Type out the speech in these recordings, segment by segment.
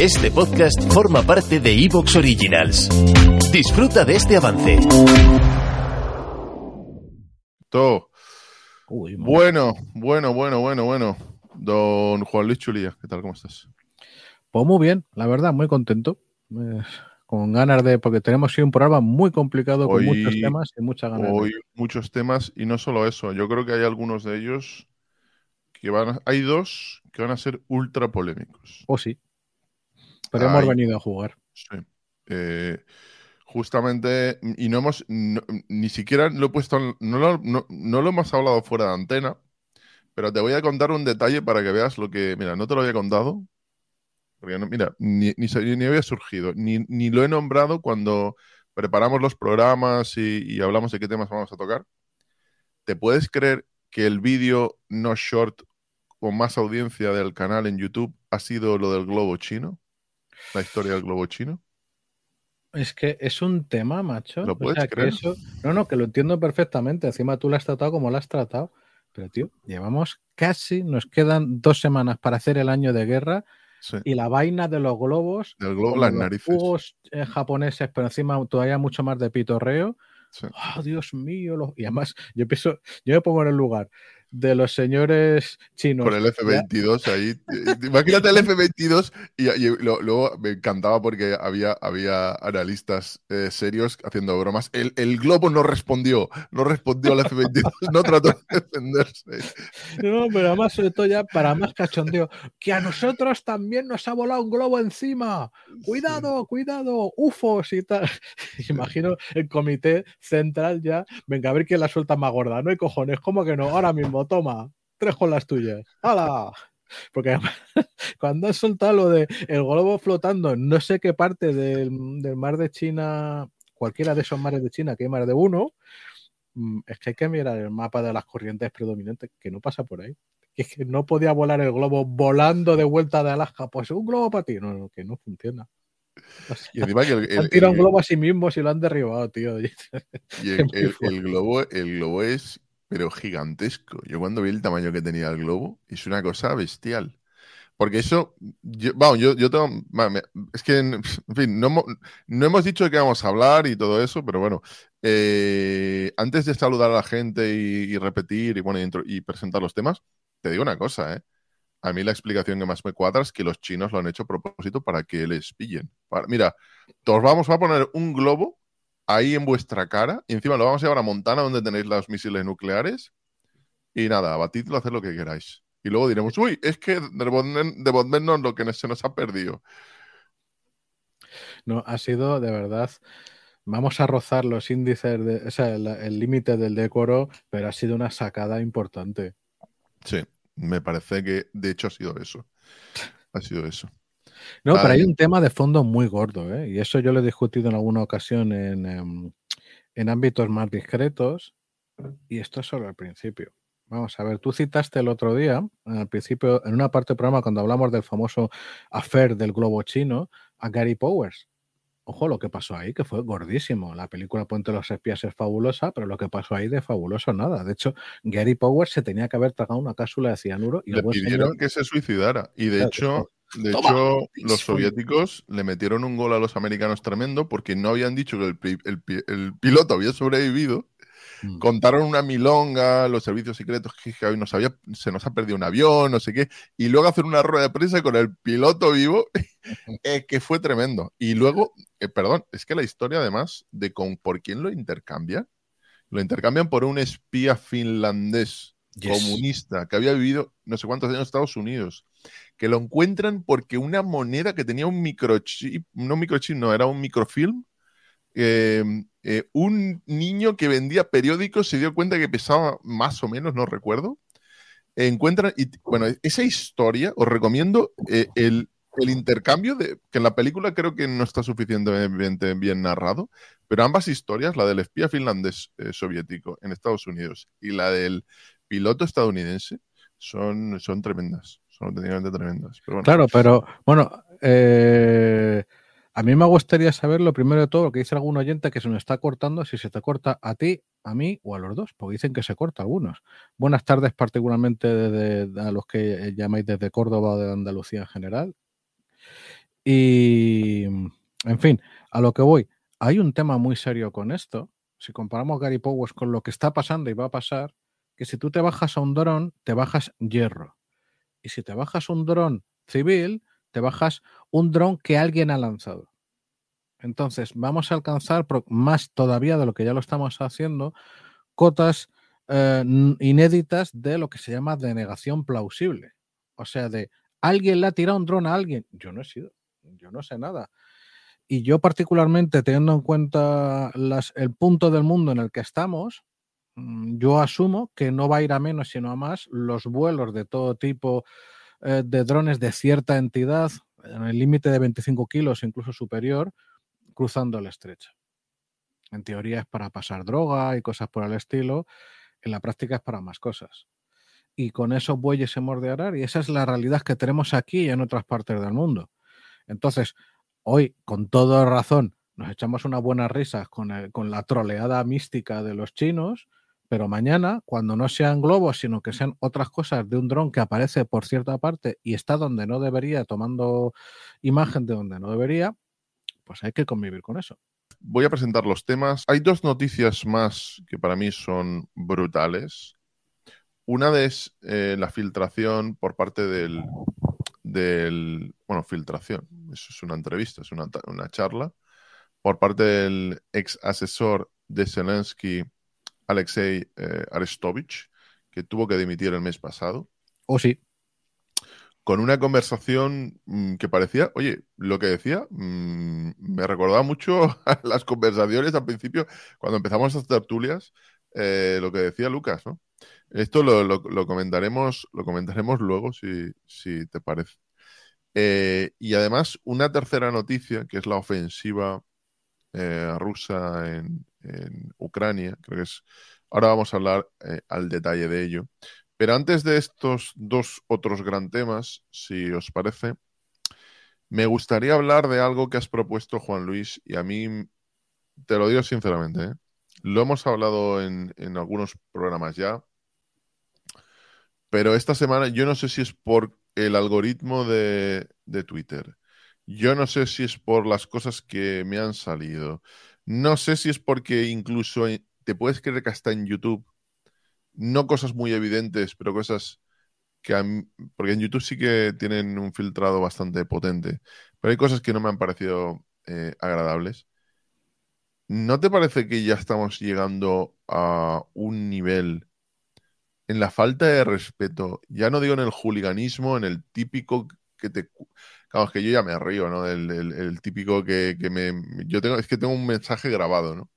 Este podcast forma parte de Evox Originals. Disfruta de este avance. Todo. Uy, Bueno, bueno, bueno, bueno, bueno. Don Juan Luis Chulía, ¿qué tal? ¿Cómo estás? Pues muy bien, la verdad, muy contento. Eh, con ganas de, porque tenemos un programa muy complicado con muchos temas y muchas ganas. de- Hoy muchos temas y no solo eso. Yo creo que hay algunos de ellos que van a... Hay dos que van a ser ultra polémicos. Oh, sí. Pero hemos venido a jugar. Sí. Eh, justamente, y no hemos, no- ni siquiera lo he puesto, no lo, no- no lo hemos hablado fuera de antena, pero te voy a contar un detalle para que veas lo que, mira, no te lo había contado, porque no- mira, ni, ni había surgido, ni, ni lo he nombrado cuando preparamos los programas y, y hablamos de qué temas vamos a tocar. ¿Te puedes creer que el vídeo no short con más audiencia del canal en YouTube ha sido lo del globo chino? La historia del globo chino. Es que es un tema, macho. ¿Lo O puedes que creer? eso- no, no, que lo entiendo perfectamente. Encima tú lo has tratado como lo has tratado. Pero, tío, llevamos casi, nos quedan dos semanas para hacer el año de guerra Sí. y la vaina de los globos, Del globo las los narices. jugos eh, japoneses, pero encima todavía mucho más de pitorreo. Sí. ¡Oh, Dios mío! los- Y además, yo pienso, yo me pongo en el lugar de los señores chinos. Con el F-22 ahí. Eh, Imagínate el F-22 y, y lo- luego me encantaba porque había, había analistas eh, serios haciendo bromas. El, el globo no respondió, no respondió al F-22, no trató de defenderse. No, pero además, sobre todo ya para más cachondeo, que a nosotros también nos ha volado un globo encima. Cuidado, cuidado, UFOs y tal. Imagino el comité central ya, venga, a ver quién la suelta más gorda. No hay cojones, ¿cómo que no? Ahora mismo, toma, tres con las tuyas. ¡Hala! Porque cuando has soltado lo de el globo flotando en no sé qué parte del, del mar de China, cualquiera de esos mares de China, que hay más de uno, mm, es que hay que mirar el mapa de las corrientes predominantes, que no pasa por ahí. Es que no podía volar el globo volando de vuelta de Alaska. Pues un globo para ti. No, no, que no funciona. O sea, Y encima que el, el- han tirado un el- globo a sí mismos y lo han derribado, tío. y el globo, el globo es, pero gigantesco. Yo cuando vi el tamaño que tenía el globo, es una cosa bestial. Porque eso, yo, yo, yo tengo, es que, en fin, no, no hemos dicho de qué vamos a hablar y todo eso, pero bueno, eh, antes de saludar a la gente y, y repetir y, bueno, y, intro- y presentar los temas, te digo una cosa, ¿eh? A mí la explicación que más me cuadra es que los chinos lo han hecho a propósito para que les pillen. Para- mira, os vamos a poner un globo ahí en vuestra cara y encima lo vamos a llevar a Montana donde tenéis los misiles nucleares y nada, abatidlo, haced lo que queráis. Y luego diremos, uy, es que devolvernos lo que se nos ha perdido. No, ha sido de verdad. Vamos a rozar los índices, de, o sea, el el límite del decoro, pero ha sido una sacada importante. Sí, me parece que de hecho ha sido eso. Ha sido eso. No, pero Ay. hay un tema de fondo muy gordo, ¿eh? y eso yo lo he discutido en alguna ocasión en, em, en ámbitos más discretos, y esto es solo el principio. Vamos a ver, tú citaste el otro día, al principio, en una parte del programa, cuando hablamos del famoso affair del globo chino, a Gary Powers. Ojo lo que pasó ahí, que fue gordísimo. La película Puente de los Espías es fabulosa, pero lo que pasó ahí de fabuloso nada. De hecho, Gary Powers se tenía que haber tragado una cápsula de cianuro y Le señor- pidieron que se suicidara. Y de Claro, hecho, de Toma, hecho, los soviéticos le metieron un gol a los americanos tremendo porque no habían dicho que el, pi- el pi- el piloto había sobrevivido. Mm. Contaron una milonga, los servicios secretos que que hoy nos había, se nos ha perdido un avión, no sé qué, y luego hacer una rueda de prensa con el piloto vivo, eh, que fue tremendo. Y luego, eh, perdón, es que la historia además de con por quién lo intercambian, lo intercambian por un espía finlandés Comunista que había vivido no sé cuántos años en Estados Unidos, que lo encuentran porque una moneda que tenía un microchip, no microchip, no, era un microfilm, eh, eh, un niño que vendía periódicos se dio cuenta que pesaba más o menos, no recuerdo. Encuentran, y bueno, esa historia os recomiendo eh, el, el intercambio de que en la película creo que no está suficientemente bien narrado, pero ambas historias, la del espía finlandés eh, soviético en Estados Unidos y la del piloto estadounidense, son, son tremendas, son auténticamente tremendas. Claro, pero bueno, eh, a mí me gustaría saber lo primero de todo, lo que dice algún oyente que se nos está cortando, si se te corta a ti, a mí o a los dos, porque dicen que se corta algunos. Buenas tardes particularmente desde- a los que llamáis desde Córdoba o de Andalucía en general. Y, en fin, a lo que voy, hay un tema muy serio con esto. Si comparamos Gary Powers con lo que está pasando y va a pasar, que si tú te bajas a un dron, te bajas hierro. Y si te bajas un dron civil, te bajas un dron que alguien ha lanzado. Entonces, vamos a alcanzar más todavía de lo que ya lo estamos haciendo, cotas eh, inéditas de lo que se llama denegación plausible. O sea, de alguien le ha tirado un dron a alguien. Yo no he sido, yo no sé nada. Y yo particularmente, teniendo en cuenta el punto del mundo en el que estamos, yo asumo que no va a ir a menos, sino a más los vuelos de todo tipo eh, de drones de cierta entidad, en el límite de 25 kilos, incluso superior, cruzando el estrecho. En teoría es para pasar droga y cosas por el estilo, en la práctica es para más cosas. Y con esos bueyes se mordearán y esa es la realidad que tenemos aquí y en otras partes del mundo. Entonces, hoy, con toda razón, nos echamos unas buenas risas con, con la troleada mística de los chinos, pero mañana, cuando no sean globos, sino que sean otras cosas de un dron que aparece por cierta parte y está donde no debería, tomando imagen de donde no debería, pues hay que convivir con eso. Voy a presentar los temas. Hay dos noticias más que para mí son brutales. Una es eh, la filtración por parte del, del, Bueno, filtración. Eso es una entrevista, es una, charla. Por parte del ex asesor de Zelensky, Alexei eh, Arestovich, que tuvo que dimitir el mes pasado. Oh, sí con una conversación mm, que parecía, oye, lo que decía mm, me recordaba mucho a las conversaciones al principio, cuando empezamos estas tertulias, eh, lo que decía Lucas, ¿no? Esto lo, comentaremos, lo comentaremos luego, si, te parece. Eh, y además, una tercera noticia, que es la ofensiva eh, rusa en, en, Ucrania, creo que es. Ahora vamos a hablar al detalle de ello. Pero antes de estos dos otros gran temas, si os parece, me gustaría hablar de algo que has propuesto, Juan Luis, y a mí, te lo digo sinceramente, ¿eh? lo hemos hablado en, algunos programas ya, pero esta semana yo no sé si es por el algoritmo de, de Twitter, yo no sé si es por las cosas que me han salido, no sé si es porque incluso te puedes creer que hasta en YouTube no cosas muy evidentes, pero cosas que porque en YouTube sí que tienen un filtrado bastante potente, pero hay cosas que no me han parecido eh, agradables. ¿No te parece que ya estamos llegando a un nivel en la falta de respeto? Ya no digo en el juliganismo, en el típico que te... Claro, es que yo ya me río, ¿no? El, típico que, que, me... Yo tengo, es que tengo un mensaje grabado, ¿no?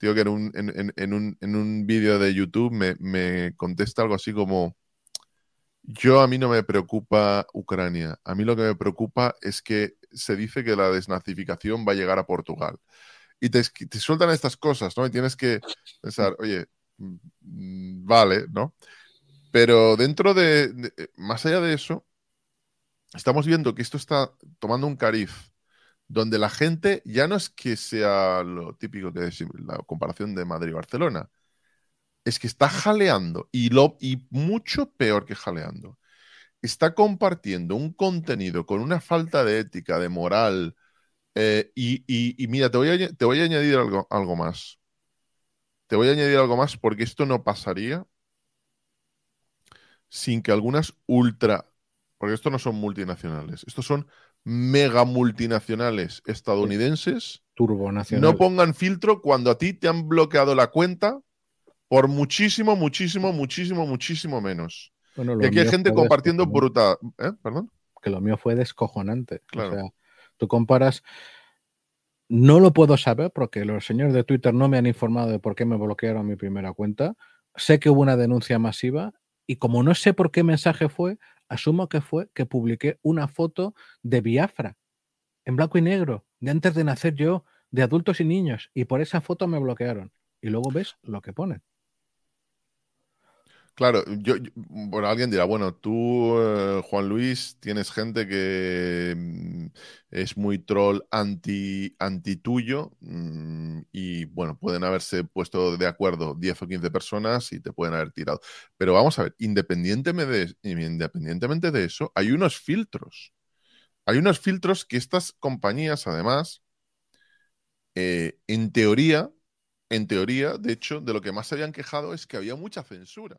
Digo que en un, en, un, vídeo de YouTube me, contesta algo así como, yo a mí no me preocupa Ucrania, a mí lo que me preocupa es que se dice que la desnazificación va a llegar a Portugal. Y te, te sueltan estas cosas, ¿no? Y tienes que pensar, oye, mm, vale, ¿no? Pero dentro de, más allá de eso, estamos viendo que esto está tomando un cariz donde la gente ya no es que sea lo típico que es la comparación de Madrid y Barcelona, es que está jaleando y, lo, y mucho peor que jaleando. Está compartiendo un contenido con una falta de ética, de moral. Eh, y, mira, te voy, a, te voy a añadir algo, algo más. Te voy a añadir algo más porque esto no pasaría sin que algunas ultra, porque esto no son multinacionales, estos son mega multinacionales estadounidenses no pongan filtro cuando a ti te han bloqueado la cuenta por muchísimo, muchísimo, muchísimo, muchísimo menos. y aquí hay gente compartiendo brutal. ¿Eh? ¿Perdón? Que lo mío fue descojonante. O sea, tú comparas. No lo puedo saber porque los señores de Twitter no me han informado de por qué me bloquearon mi primera cuenta. Sé que hubo una denuncia masiva y como no sé por qué mensaje fue, asumo que fue que publiqué una foto de Biafra en blanco y negro, de antes de nacer yo, de adultos y niños, y por esa foto me bloquearon. Y luego ves lo que ponen. Claro, yo, bueno, alguien dirá, bueno, tú, eh, Juan Luis, tienes gente que mm, es muy troll anti, anti tuyo mm, y, bueno, pueden haberse puesto de acuerdo 10 o 15 personas y te pueden haber tirado. Pero vamos a ver, independientemente de, independientemente de eso, hay unos filtros. hay unos filtros que estas compañías, además, eh, en teoría, en teoría, de hecho, de lo que más se habían quejado es que había mucha censura.